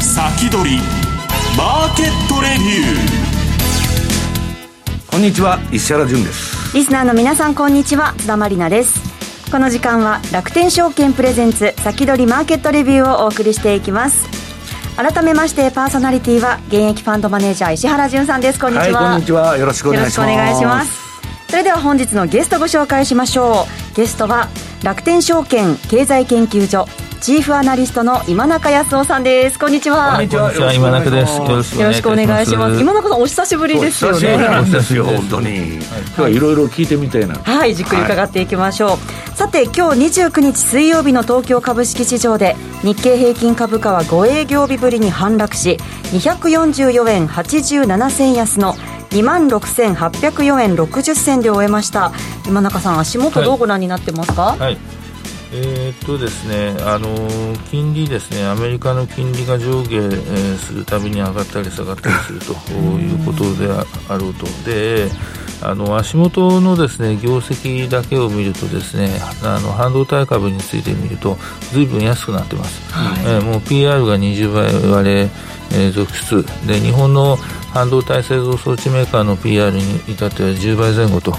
先取りマーケットレビュー。こんにちは石原潤です。リスナーの皆さんこんにちは。津田まりなです。この時間は楽天証券プレゼンツ先取りマーケットレビューをお送りしていきます。改めましてパーソナリティは現役ファンドマネージャー石原潤さんです。こんにちは、はい、こんにちは。よろしくお願いします。それでは本日のゲストご紹介しましょう。ゲストは楽天証券経済研究所チーフアナリストの今中康夫さんです。こんにちは。こんにちは。今中です。よろしくお願いします。今中さんお久しぶりですよね。そうですよ本当に、今日はいろいろ聞いてみたいな。はいじっくり伺っていきましょう、はい、さて今日29日水曜日の東京株式市場で日経平均株価は5営業日ぶりに反落し244円87銭安の2万6804円60銭で終えました。今中さん足元どうご覧になってますか、はい、はいえー、っとですね、あの金利ですね、アメリカの金利が上下、えー、するたびに上がったり下がったりするということであろうと。であの足元のですね業績だけを見るとですねあの半導体株について見るとずいぶん安くなってます、はい、えー、もう PR が20倍割れ、えー、続出。で日本の半導体製造装置メーカーの PR に至っては10倍前後と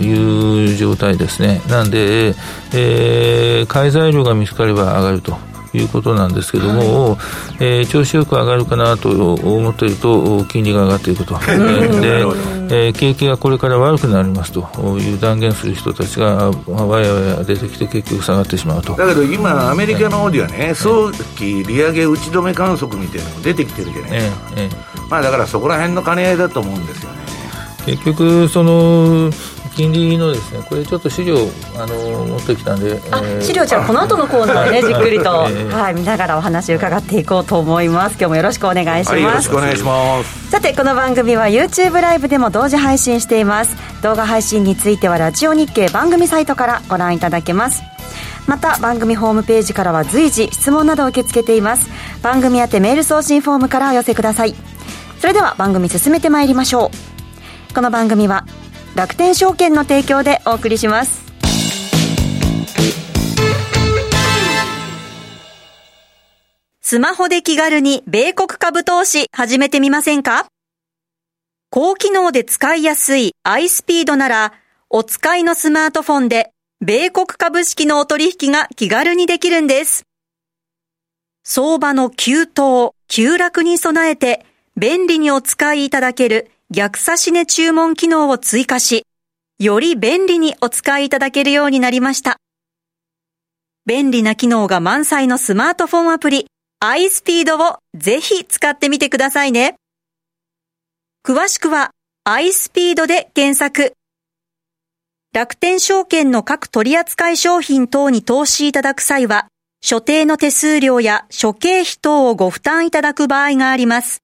いう状態ですね。なんで、えー、買い材料が見つかれば上がると。いうことなんですけども、はい、えー、調子よく上がるかなと思っていると金利が上がっていくと、で、えー、景気がこれから悪くなりますという断言する人たちがわやわや出てきて結局下がってしまうと。だけど今アメリカの方ではね、早期利上げ打ち止め観測みたいなのが出てきてるじゃないですか、えーえー、まあだからそこら辺の兼ね合いだと思うんですよね。結局その金利のですねこれちょっと資料あの持ってきたんで、あ、えー、資料じゃあこの後のコーナーでね じっくりと、えー、はい見ながらお話を伺っていこうと思います。今日もよろしくお願いします、はい、よろしくお願いします。さてこの番組は YouTube ライブでも同時配信しています。動画配信についてはラジオ日経番組サイトからご覧いただけます。また番組ホームページからは随時質問などを受け付けています。番組宛てメール送信フォームからお寄せくださいそれでは番組進めてまいりましょう。この番組は楽天証券の提供でお送りします。スマホで気軽に米国株投資始めてみませんか？高機能で使いやすい iSpeed ならお使いのスマートフォンで米国株式のお取引が気軽にできるんです。相場の急騰、急落に備えて便利にお使いいただける逆差し値注文機能を追加し、より便利にお使いいただけるようになりました。便利な機能が満載のスマートフォンアプリ iSpeed をぜひ使ってみてくださいね。詳しくは iSpeed で検索。楽天証券の各取扱商品等に投資いただく際は、所定の手数料や諸経費等をご負担いただく場合があります。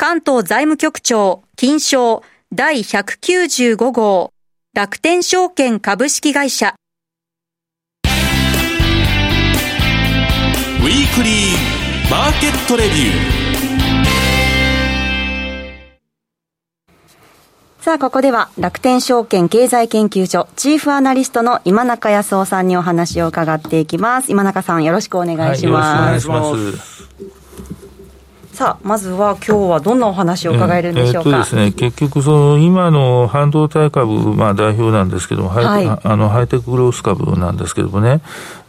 関東財務局長、金賞第195号楽天証券株式会社ウィークリーマーケットレビューさあ、ここでは楽天証券経済研究所チーフアナリストの今中康夫さんにお話を伺っていきます。今中さんよろしくお願いします。はい、よろしくお願いします。さあまずは今日はどんなお話を伺えるんでしょうか、えー、えー、ですね、結局その今の半導体株、まあ、代表なんですけども、はい、あのハイテクグロース株なんですけどもね、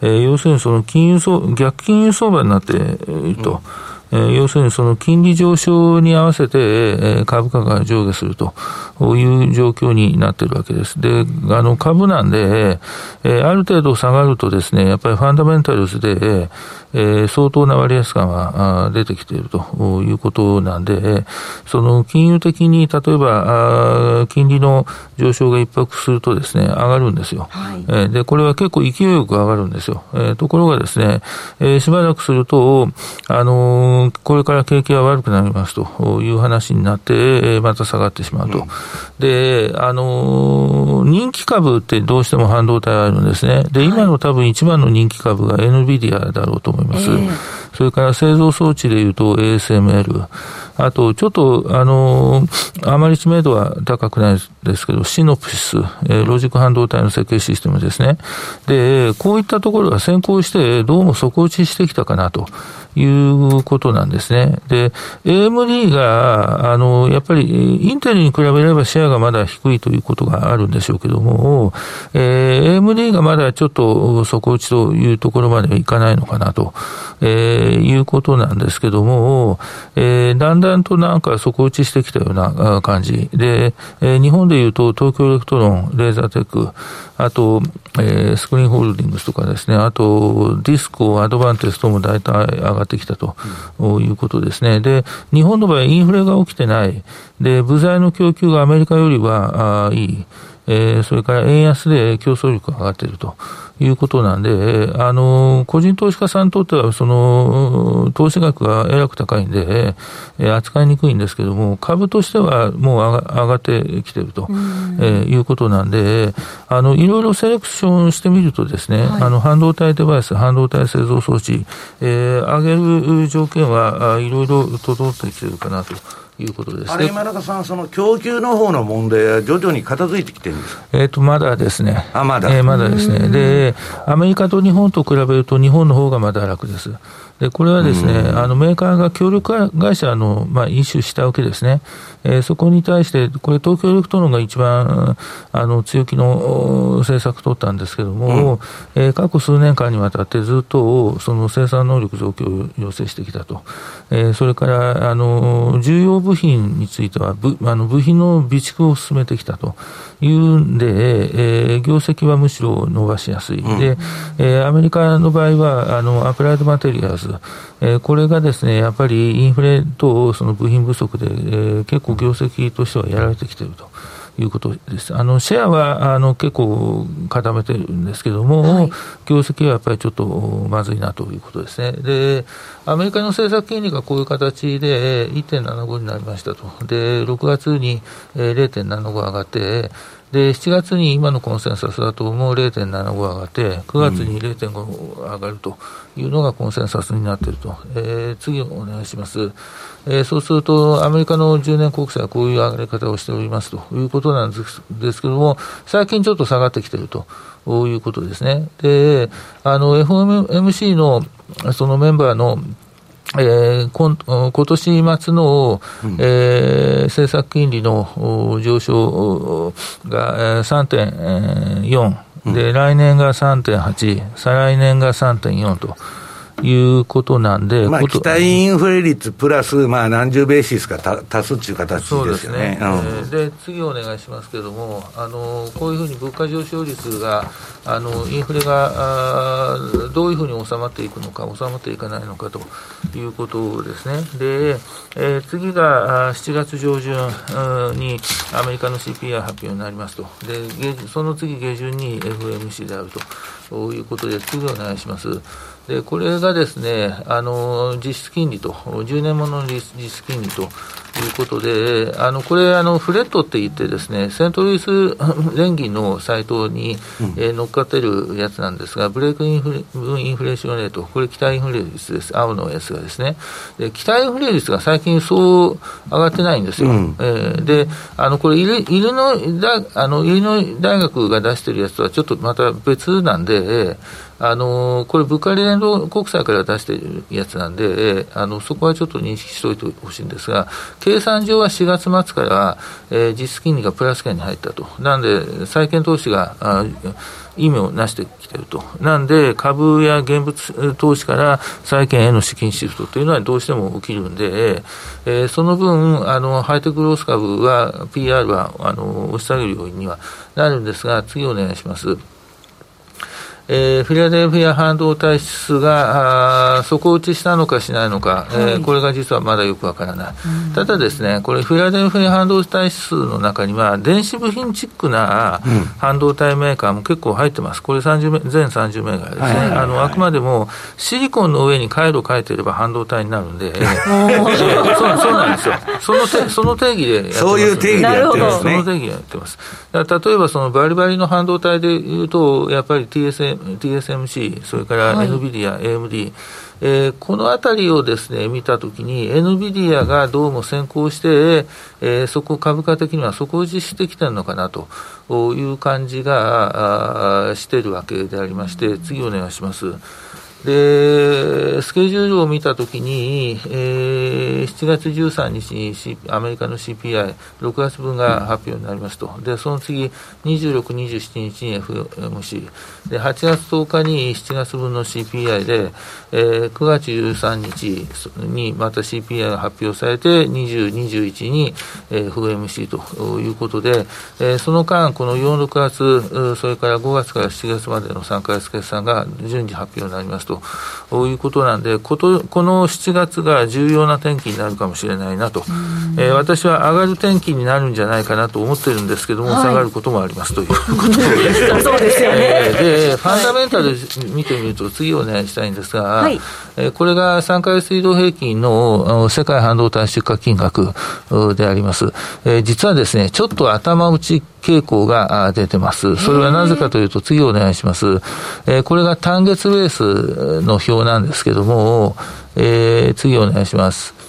えー、要するにその金融相逆金融相場になっていると。うん。えー、要するにその金利上昇に合わせて、えー、株価が上下するという状況になっているわけです。で、あの株なんで、えー、ある程度下がるとですね、やっぱりファンダメンタルズで、えー、相当な割安感は出てきているということなんで、その金融的に例えば金利の上昇が一泊するとですね、上がるんですよ。はい、えー、で、これは結構勢いよく上がるんですよ。えー、ところがですね、えー、しばらくすると、あののこれから景気が悪くなりますという話になって、また下がってしまうと。うん、で、あの、人気株ってどうしても半導体あるんですね。で、今の多分一番の人気株が NVIDIA だろうと思います。えー、それから製造装置でいうと ASML。あと、ちょっと、あのあまり知名度は高くないですけど、シノプシス、えー、ロジック半導体の設計システムですね。で、こういったところが先行して、どうも底打ちしてきたかなと。いうことなんですね。で、AMD が、あの、やっぱり、インテルに比べればシェアがまだ低いということがあるんでしょうけども、えー、AMD がまだちょっと底打ちというところまではいかないのかなと、えー、いうことなんですけども、えー、だんだんとなんか底打ちしてきたような感じで、えー、日本でいうと東京エレクトロン、レーザーテック、あと、えー、スクリーンホールディングスとかですね、あと、ディスコ、アドバンテストも大体上がってきたということですね。で、日本の場合、インフレが起きてない。で、部材の供給がアメリカよりはあいい。えー、それから円安で競争力が上がっているということなんで、あの、個人投資家さんにとっては、その、投資額がえらく高いんで、えー、扱いにくいんですけども、株としてはもう上が上がってきてると、えー、いうことなんで、あの、いろいろセレクションしてみるとですね、はい、あの、半導体デバイス、半導体製造装置、えー、上げる条件はいろいろ整ってきてるかなと。いうことです、あれ、今中さん、その供給の方の問題は徐々に片付いてきてるんですか、えーと、まだですね、あまだ、えー、まだですね。で、アメリカと日本と比べると、日本の方がまだ楽です。でこれはですね、あのメーカーが協力会社の、まあ、イシュしたわけですね、えー、そこに対して、これ、東京エレクトロンが一番あの強気の政策取ったんですけれども、うん、えー、過去数年間にわたってずっとその生産能力増強を要請してきたと、えー、それからあの重要部品については部あの部品の備蓄を進めてきたと。いうんで、えー、業績はむしろ伸ばしやすい、うん、でえー、アメリカの場合はあのアプライドマテリアルズ、えー、これがですねやっぱりインフレとその部品不足で、えー、結構業績としてはやられてきていると。いうことです。あのシェアはあの結構固めてるんですけども、はい、業績はやっぱりちょっとまずいなということですね。で、アメリカの政策金利がこういう形で1.75になりましたと。で、6月に0.75上がって、で、7月に今のコンセンサスだともう0.75上がって、9月に0.5上がるというのがコンセンサスになっていると。えー、次お願いします。えー、そうすると、アメリカの10年国債はこういう上がり方をしておりますということなんですですけれども、最近ちょっと下がってきているということですね。で、あの、FOMC のそのメンバーのえー、今今年末の、うん、えー、政策金利の上昇が3.4、で、うん、来年が3.8、再来年が3.4と。いうことなんで、まあ、期待インフレ率プラス、まあ、何十ベーシスか足すっていう形ですよね。ですね、うん、次お願いしますけれどもあの、こういうふうに物価上昇率が、あのインフレがあどういうふうに収まっていくのか、収まっていかないのかということですね。で、えー、次が7月上旬にアメリカの CPI 発表になりますと。で、その次下旬に FMC であるということで、次お願いします。でこれがですねあの実質金利と、10年ものの実質金利ということで、あのこれあの、フレットって言って、ですねセントルイス連銀のサイトに、うん、えー、乗っかってるやつなんですが、ブレイクインフレインフレーションレート、これ、期待インフレ率です、青のやつがですね、で期待インフレ率が最近、そう上がってないんですよ。うん、えー、であのこれイルイルノイ大あのイルノイ大学が出してるやつとはちょっとまた別なんで、えーあのこれ、物価連動国債から出しているやつなんで、えあのそこはちょっと認識しておいてほしいんですが、計算上は4月末から、え、実質金利がプラス圏に入ったと、なんで、債券投資があ意味をなしてきていると、なんで、株や現物投資から債券への資金シフトというのはどうしても起きるんで、えー、その分あの、ハイテクロース株は、PR はあの押し下げる要因にはなるんですが、次お願いします。えー、フィラデルフィア半導体指数があ底打ちしたのかしないのか、はい、えー、これが実はまだよくわからない、うん、ただですね、これ、フィラデルフィア半導体指数の中には、電子部品チックな半導体メーカーも結構入ってます、これ30全30銘柄ですね、はいはいはい、あのあくまでもシリコンの上に回路書いてれば半導体になるんで、えー、そうそうなんですよ、そのその定義でやってますそういう定義でやってますね。その定義でやってます。例えばそのバリバリの半導体でいうと、やっぱり TSM TSMC、それから NVIDIA、はい、AMD、えー、このあたりをですね、見たときに、NVIDIA がどうも先行して、えー、そこ株価的には底打ちしてきてるのかなという感じがしてるわけでありまして、次お願いします。で、スケジュールを見たときに、えー、7月13日に、C、アメリカの CPI、6月分が発表になりますと。で、その次、26、27日に FMC。で、8月10日に7月分の CPI で、えー、9月13日にまた CPI が発表されて、20、21に、えー、FMC ということで、えー、その間、この4、6月、それから5月から7月までの3か月決算が順次発表になりますと。ということなんで、ことこの7月が重要な天気になるかもしれないなと、えー、私は上がる天気になるんじゃないかなと思ってるんですけども、はい、下がることもありますということで。す。そうですよね、えー、で、ファンダメンタル見てみると、次お願いしたいんですが、はい、えー、これが3か月移動平均の世界半導体出荷金額であります。えー、実はですね、ちょっと頭打ち傾向が出てます。それはなぜかというと、次お願いします。えー、これが単月ベースの表なんですけども、えー、次お願いします。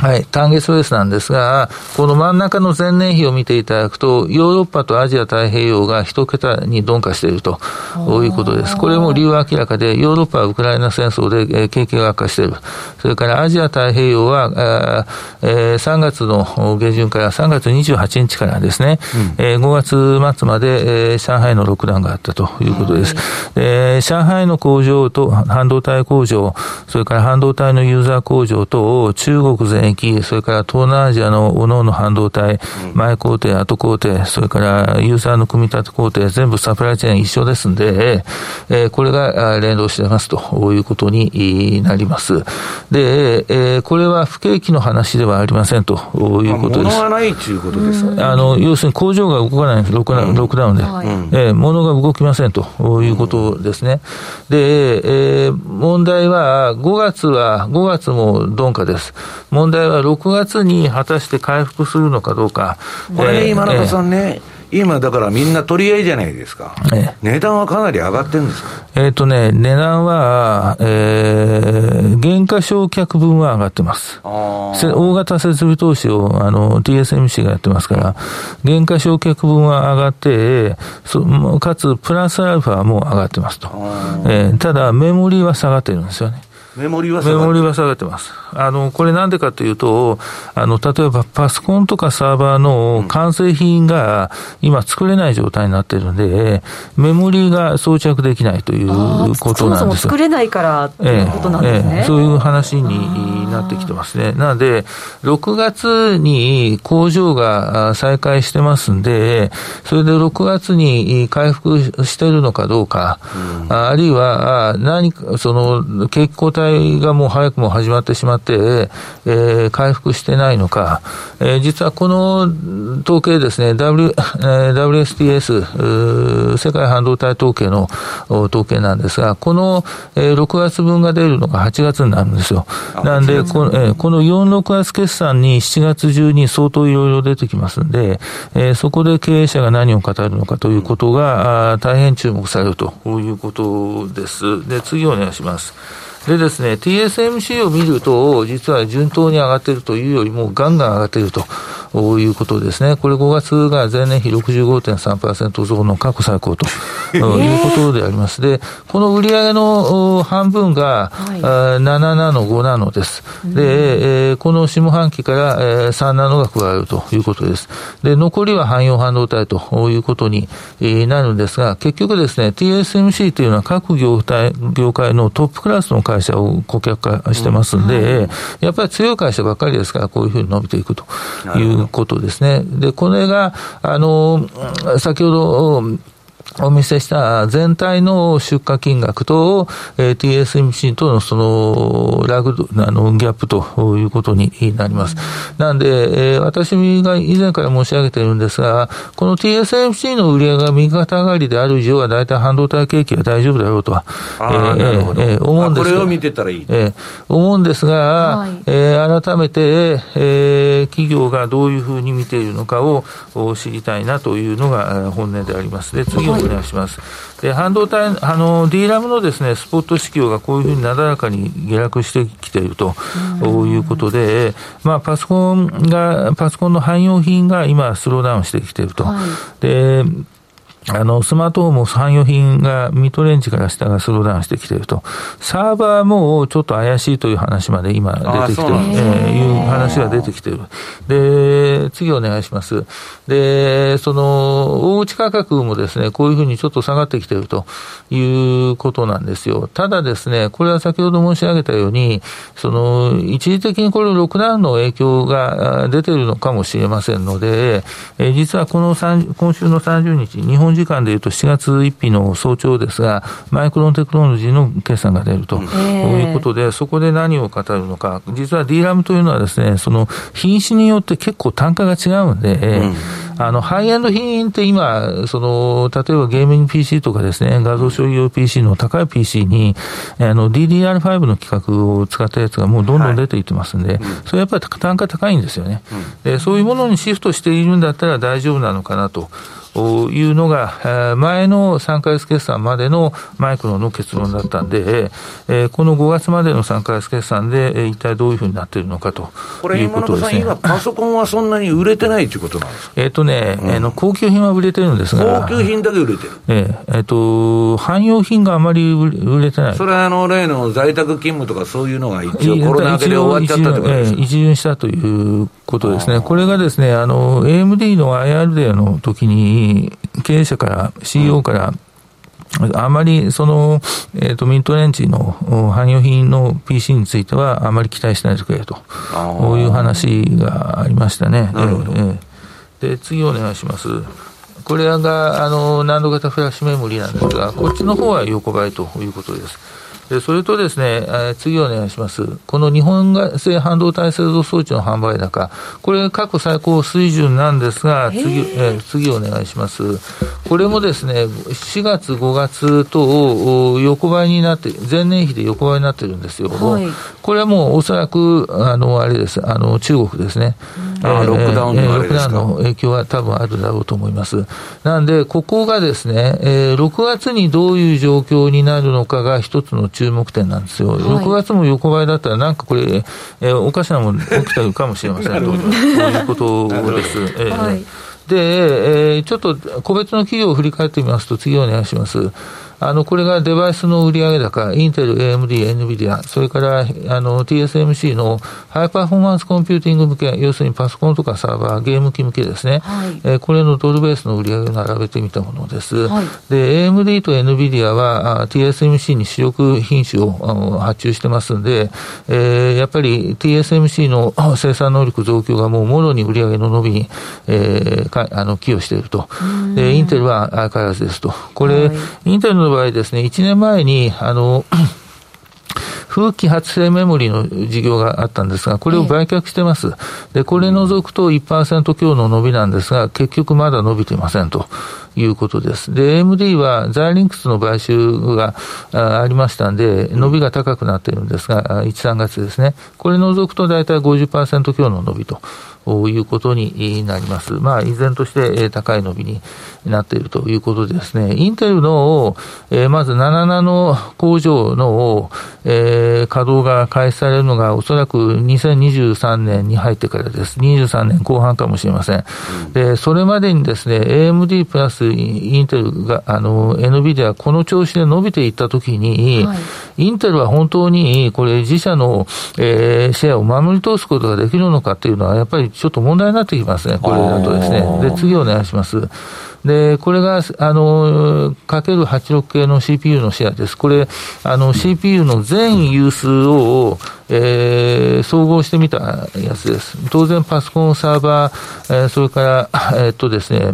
はい、単月ベースなんですが、この真ん中の前年比を見ていただくと、ヨーロッパとアジア太平洋が一桁に鈍化しているということです。これも理由は明らかで、ヨーロッパはウクライナ戦争で、えー、景気が悪化している。それからアジア太平洋は、えー、3月の下旬から3月28日からですね、うん、えー、5月末まで、えー、上海のロックダウンがあったということです。えー、上海の工場と半導体工場、それから半導体のユーザー工場と中国全域、それから東南アジアの各々半導体、前工程、後工程、それからユーザーの組み立て工程、全部サプライチェーン一緒ですんで、えー、これが連動してますということになります。で、えー、これは不景気の話ではありませんということです。物がないということですあの、要するに工場が動かないんです、ロックダウンロックダウンで。はい、えー、物が動きませんということですね。で、えー、問題は、5月は、5月も鈍化です。問題は6月に果たして回復するのかどうか。これ、今中さんね、今だからみんな取り合いじゃないですか。え値段はかなり上がってるんですか？えっ、ー、とね、値段は、えー、減価償却分は上がってます。大型設備投資を、あの、TSMC がやってますから、減価償却分は上がって、そかつ、プラスアルファも上がってますと。えー、ただ、メモリは下がってるんですよね。メモリは下がってます。あの、これなんでかというと、あの、例えばパソコンとかサーバーの完成品が今作れない状態になってるんで、メモリが装着できないということなんですよ。そもそも作れないからということなんですね、えええ。そういう話になってきてますね。なので、6月に工場が再開してますんで、それで6月に回復してるのかどうか、うん、あるいは何か、その、景気後退がもう早くも始まってしまって、えー、回復してないのか、えー、実はこの統計ですね、w えー、WSTS、世界半導体統計の統計なんですが、この、えー、6月分が出るのが8月になるんですよ。なんで、この,、えー、この4、6月決算に7月中に相当いろいろ出てきますんで、えー、そこで経営者が何を語るのかということが、あ大変注目されるということです。で、次お願いします。でですね、TSMC を見ると、実は順当に上がっているというよりも、ガンガン上がっていると。いうことですね。これ5月が前年比65.3%増の過去最高と いうことであります。で、この売上の半分が、はい、7ナノ、5ナノです。で、えー、この下半期から、えー、3ナノが加わるということです。で、残りは汎用半導体ということになるんですが、結局ですね、TSMC というのは各業態業界のトップクラスの会社を顧客化してますんで、うんはい、やっぱり強い会社ばっかりですから、こういうふうに伸びていくということですね。で、これが、あの、先ほど、お見せした全体の出荷金額と、えー、TSMC とのそのラグあのギャップということになります。なんで、えー、私が以前から申し上げているんですが、この TSMC の売り上げが右肩上がりである以上は、大体半導体景気は大丈夫だろうとは、えーえー、思うんですこれを見てたらいい。えー、思うんですが、はい、えー、改めて、えー、企業がどういうふうに見ているのかを知りたいなというのが本音であります。で、次をお願いします。で、半導体、あの、D ラムのですね、スポット市況がこういうふうになだらかに下落してきているということで、まあ、パソコンが、パソコンの汎用品が今、スローダウンしてきていると。はい、で、あの、スマートフォンも汎用品がミッドレンジから下がスローダウンしてきていると。サーバーもちょっと怪しいという話まで今出てきてる、えー、いう話が出てきている。で、次お願いします。で、その、大内価格もですね、こういうふうにちょっと下がってきているということなんですよ。ただですね、これは先ほど申し上げたように、その、一時的にこれロックダウンの影響が出ているのかもしれませんので、え実はこの今週の30日、日本時間でいうと7月1日の早朝ですが、マイクロンテクノロジーの決算が出るということで、そこで何を語るのか、実は D ラムというのはですね、その品種によって結構単価が違うんで、うん。あの、ハイエンド品って今、その、例えばゲーミング PC とかですね、画像処理用 PC の高い PC に、あの、DDR5 の規格を使ったやつがもうどんどん出ていってますんで、はい、それやっぱり単価高いんですよね、うん、で。そういうものにシフトしているんだったら大丈夫なのかなと。いうのが、前の3ヶ月決算までのマイクロの結論だったんで、この5月までの3ヶ月決算で、一体どういうふうになっているのかということですね。今、パソコンはそんなに売れてないということなんですかえっとね、うん、高級品は売れてるんですが、高級品だけ売れてる。ええっと、汎用品があまり売れてない。それはあの例の在宅勤務とかそういうのが一応コロナ明けで終わっちゃったとですか一巡したということですね。これがですね、あの、AMD の IR デーの時に、経営者から、CEO から、あまりその、えっ、ー、と、ミントレンチの汎用品の PC については、あまり期待しないでくれと、こういう話がありましたね。なるほど。えー、で、次お願いします。これが、あの、難度型フラッシュメモリーなんですが、こっちの方は横ばいということです。でそれとですね、え次お願いします。この日本製半導体製造装置の販売高、これ過去最高水準なんですが、次、え次お願いします。これもですね、4月、5月と横ばいになって、前年比で横ばいになってるんですよ。はい、これはもうおそらく、あの、あれです、あの、中国ですね。えー、ロックダウンの、ロックダウンの影響は多分あるだろうと思います。なんで、ここがですね、えー、6月にどういう状況になるのかが一つの注目点なんですよ。はい、6月も横ばいだったら、なんかこれ、えー、おかしなもん起きてるかもしれませんと、いうことです。えー、はいで、えー、ちょっと個別の企業を振り返ってみますと、次お願いします。あの、これがデバイスの売上高、インテル、AMD、NVIDIA、それから、あの、TSMC のハイパフォーマンスコンピューティング向け、要するにパソコンとかサーバー、ゲーム機向けですね。はい、えー、これのドルベースの売上を並べてみたものです。はい、で、AMD と NVIDIA は、TSMC に主力品種を発注してますんで、えー、やっぱり TSMC の生産能力増強がもうもろに売上の伸びに、えー、かあの寄与していると。で、インテルは相変わらずですと。これ、はい、インテルの場合ですね、1年前に、あの、風紀発生メモリの事業があったんですが、これを売却してます。で、これ除くと1%強の伸びなんですが、結局まだ伸びていませんということです。で、AMD はザイリンクスの買収がありましたんで、伸びが高くなっているんですが、1、3月ですね。これ除くと大体50%強の伸びと。いうことになります。まあ、依然として高い伸びになっているということでですね、インテルの、えー、まず7ナノ工場の、えー、稼働が開始されるのがおそらく2023年に入ってからです。23年後半かもしれません。で、それまでにですね、AMD プラスインテルが、あの、NVIDIA この調子で伸びていったときに、はい、インテルは本当にこれ自社の、えー、シェアを守り通すことができるのかっていうのは、やっぱりちょっと問題になってきますね、これだとですね。で、次お願いします。で、これが、あの、かける86系の CPU のシェアです。これ、あの、CPU の全有数を、えー、総合してみたやつです。当然、パソコン、サーバー、えー、それから、えー、っとですね、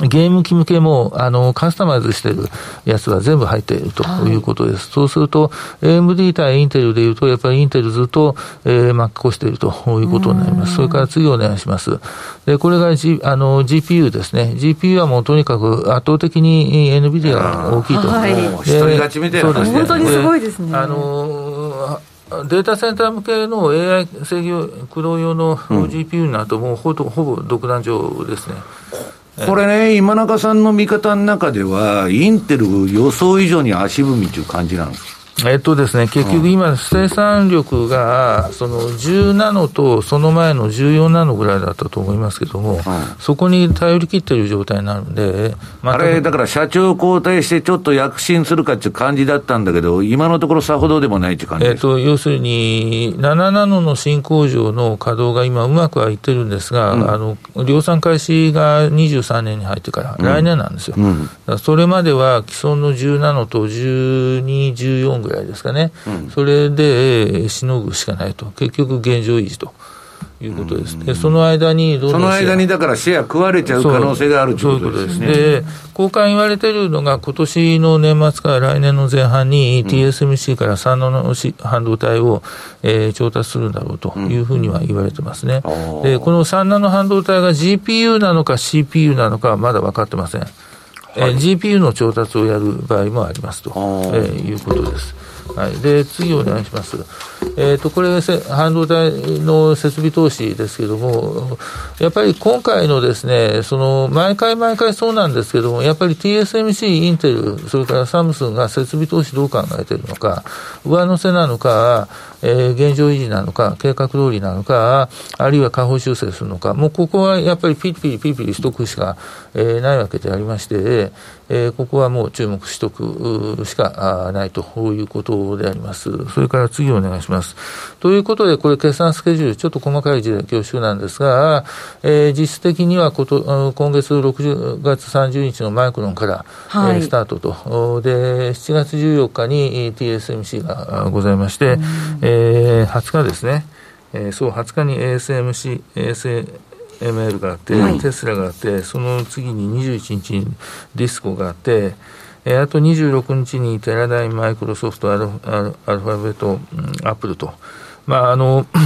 ゲーム機向けも、あの、カスタマイズしてるやつは全部入っているということです。はい、そうすると、AMD 対インテルでいうと、やっぱりインテルずっと、えー、巻き越しているということになります。それから次お願いします。で、これが、G、あの、GPU ですね。GPU はもうとにかく圧倒的に NVIDIA が大きいと。はい、一人勝ちみたいな、ね、本当にすごいですね。あのデータセンター向けの AI 制御駆動用の GPU になると、もうほぼほぼ独壇場ですね。これね、今中さんの見方の中では、インテル予想以上に足踏みという感じなんです。かえっとですね、結局今、生産力が、その10ナノとその前の14ナノぐらいだったと思いますけども、そこに頼り切ってる状態になるんで、まあ、れ、だから社長交代して、ちょっと躍進するかっていう感じだったんだけど、今のところさほどでもないって感じえっと、要するに、7ナノの新工場の稼働が今、うまくはいってるんですが、うん、あの量産開始が23年に入ってから、来年なんですよ。うん、それまでは既存の10ナノと12、14ぐらいですかね、うん、それでしのぐしかないと、結局現状維持と。いうことです、でその間にその間にだからシェア食われちゃう可能性があるということですね。で交換言われてるのが、今年の年末から来年の前半に TSMC から3ナノ半導体を、えー、調達するんだろうというふうには言われてますね。でこの3ナノ半導体が GPU なのか CPU なのかはまだ分かってません。はい、えー、GPU の調達をやる場合もありますと、えー、いうことです。はい、で次お願いします。えーと、これ、半導体の設備投資ですけれども、やっぱり今回のですね、その毎回毎回そうなんですけれども、やっぱり TSMC、インテル、それからサムスンが設備投資どう考えているのか、上乗せなのか、えー、現状維持なのか、計画通りなのか、あるいは下方修正するのか、もうここはやっぱりピリピリピリピリしとくしか、えー、ないわけでありまして、えー、ここはもう注目しとくしかないということであります。それから次お願いします。ということで、これ決算スケジュール、ちょっと細かい字で恐縮なんですが、えー、実質的にはこと今月6月30日のマイクロンから、はい、えー、スタートと、で、7月14日に TSMC がございまして、えーえー、20日ですね、えー、そう、20日に ASMC、ASML があって、はい、テスラがあって、その次に21日にディスコがあって、えー、あと26日にテラダイン、マイクロソフト、アルアルアルファベット、アップルと、まあ、あの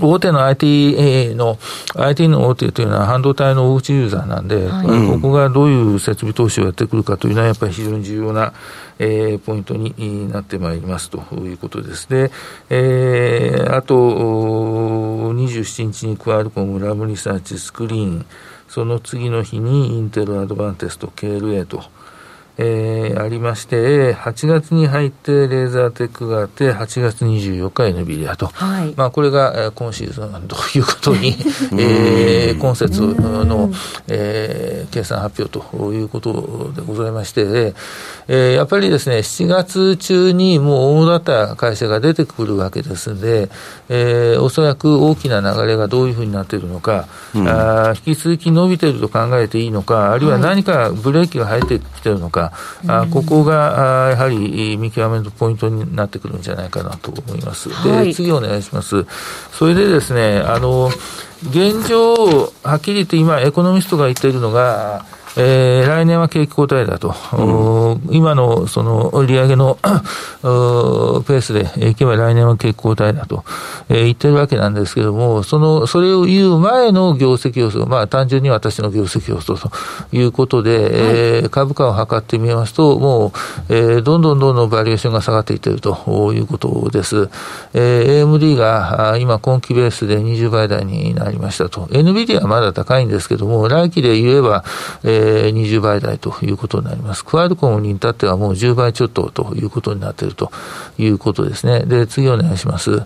大手の IT の、IT の大手というのは半導体の大口ユーザーなんで、はい、ここがどういう設備投資をやってくるかというのは、やっぱり非常に重要な、えー、ポイントになってまいりますということです。で、えー、あと、27日にクアルコム、ラムリサーチ、スクリーン、その次の日にインテルアドバンテスト、KLA と。えー、ありまして、8月に入ってレーザーテックがあって、8月24日 NVIDIA と、はい、まあ、これが、えー、今シーズンどういうことに、えー、今節の、えー、計算発表ということでございまして、えー、やっぱりですね、7月中にもう大だった会社が出てくるわけですんで、えー、おそらく大きな流れがどういうふうになっているのか、うん、あ引き続き伸びていると考えていいのか、あるいは何かブレーキが入ってきているのか、か、あここがあやはり見極めのポイントになってくるんじゃないかなと思います。はい、で次お願いします。それでですね、あの現状、はっきり言って今、エコノミストが言っているのが、えー、来年は景気後退だと、うん、今のその利上げの ペースでいけば来年は景気後退だと、えー、言ってるわけなんですけども、その、それを言う前の業績予想、まあ単純に私の業績予想ということで、はい、えー、株価を測ってみますと、もう、えー、どんどんどんどんバリエーションが下がっていっているということです。えー、AMD が今今期ベースで20倍台になりましたと。NVIDIA はまだ高いんですけども、来期で言えば、えーえー、20倍台ということになります。クワルコムに至ってはもう10倍ちょっとということになっているということですね。で、次お願いします。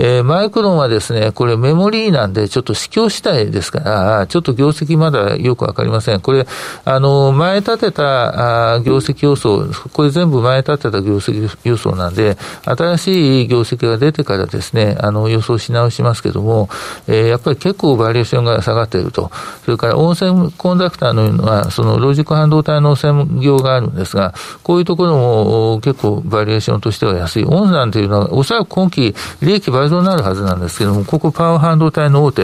えー、マイクロンはですね、これメモリーなんで、ちょっと市況次第ですから、ちょっと業績まだよくわかりません。これ、あの、前立てたあ業績予想、これ全部前立てた業績予想なんで、新しい業績が出てからですね、あの、予想し直しますけども、えー、やっぱり結構バリエーションが下がっていると。それから温泉コンダクターのような、そのロジック半導体の専業があるんですが、こういうところも結構バリエーションとしては安い。温泉というのは、おそらく今期利益倍像になるはずなんですけども、ここパワー半導体の大手、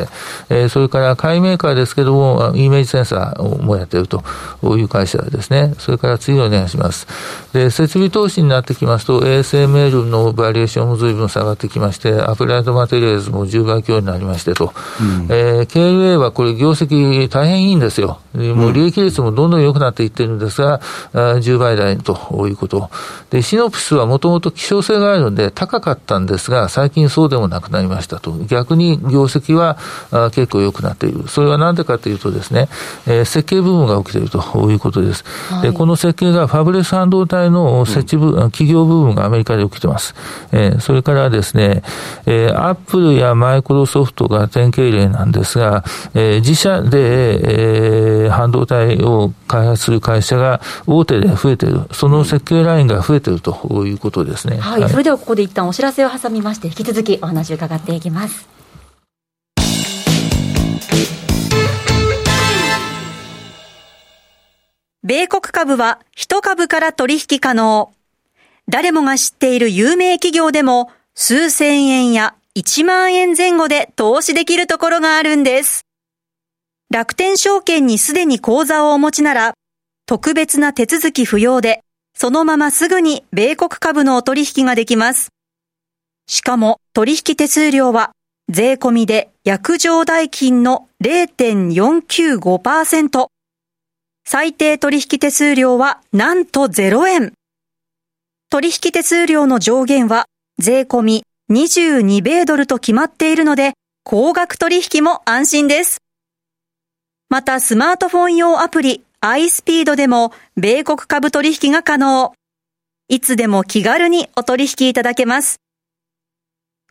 えー、それから海メーカーですけども、イメージセンサーもやってるという会社ですね。それから次お願いします。で、設備投資になってきますと、ASML のバリエーションも随分下がってきまして、アプライドマテリアルズも10倍強になりましてと、うん、えー、KLA はこれ業績大変いいんですよ。もう利益率もどんどん良くなっていってるんですが、うん、10倍台ということ。で、シノプスはもともと希少性があるので高かったんですが、最近そうでもなくなりましたと。逆に業績はあ結構良くなっている。それはなんでかというとですね、えー、設計部分が起きているということです。はい、で、この設計がファブレス半導体の設置部、うん、企業部分がアメリカで起きてます。えー、それからですね、えー、アップルやマイクロソフトが典型例なんですが、えー、自社で、えー、半導体を開発する会社が大手で増えている。その設計ラインが増えているということですね。はい、はい、それではここで一旦お知らせを挟みまして、引き続きお話を伺っていきます。米国株は一株から取引可能。誰もが知っている有名企業でも数千円や1万円前後で投資できるところがあるんです。楽天証券にすでに口座をお持ちなら、特別な手続き不要で、そのまますぐに米国株のお取引ができます。しかも取引手数料は税込みで約定代金の0.495%。最低取引手数料はなんと0円。取引手数料の上限は税込み22米ドルと決まっているので、高額取引も安心です。またスマートフォン用アプリ iSpeed でも米国株取引が可能。いつでも気軽にお取引いただけます。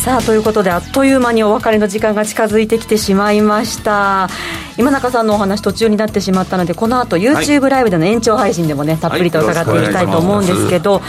さあということであっという間にお別れの時間が近づいてきてしまいました。今中さんのお話途中になってしまったのでこの後 YouTube ライブでの延長配信でもねたっぷりと伺っていきたいと思うんですけど、こ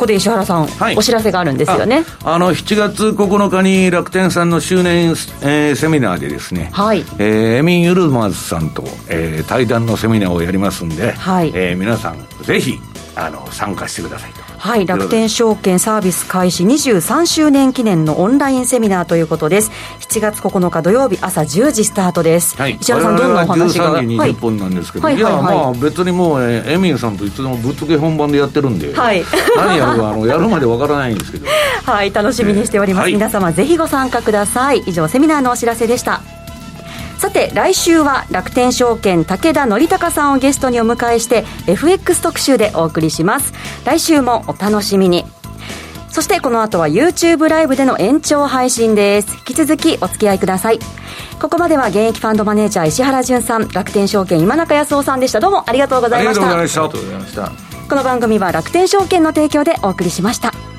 こで石原さん、はい、お知らせがあるんですよね。あの7月9日に楽天さんの周年、えー、セミナーでですね、はい。えー、エミン・ユルマーズさんと、えー、対談のセミナーをやりますんで、はい。えー、皆さんぜひあの参加してくださいとはい楽天証券サービス開始23周年記念のオンラインセミナーということです。7月9日土曜日朝10時スタートです、はい、石原さんどんなお話が？13時20分なんですけど、はい、いや、まあ別にもう、えー、エミンさんといつでもぶっつけ本番でやってるんで、はい、何やるかあのやるまでわからないんですけど。はい楽しみにしております、えー、皆様ぜひご参加ください。以上セミナーのお知らせでしたさて来週は楽天証券武田則孝さんをゲストにお迎えして FX 特集でお送りします。来週もお楽しみに。そしてこの後は YouTube ライブでの延長配信です。引き続きお付き合いください。ここまでは現役ファンドマネージャー石原潤さん楽天証券今中康夫さんでした。どうもありがとうございました。ありがとうございました。この番組は楽天証券の提供でお送りしました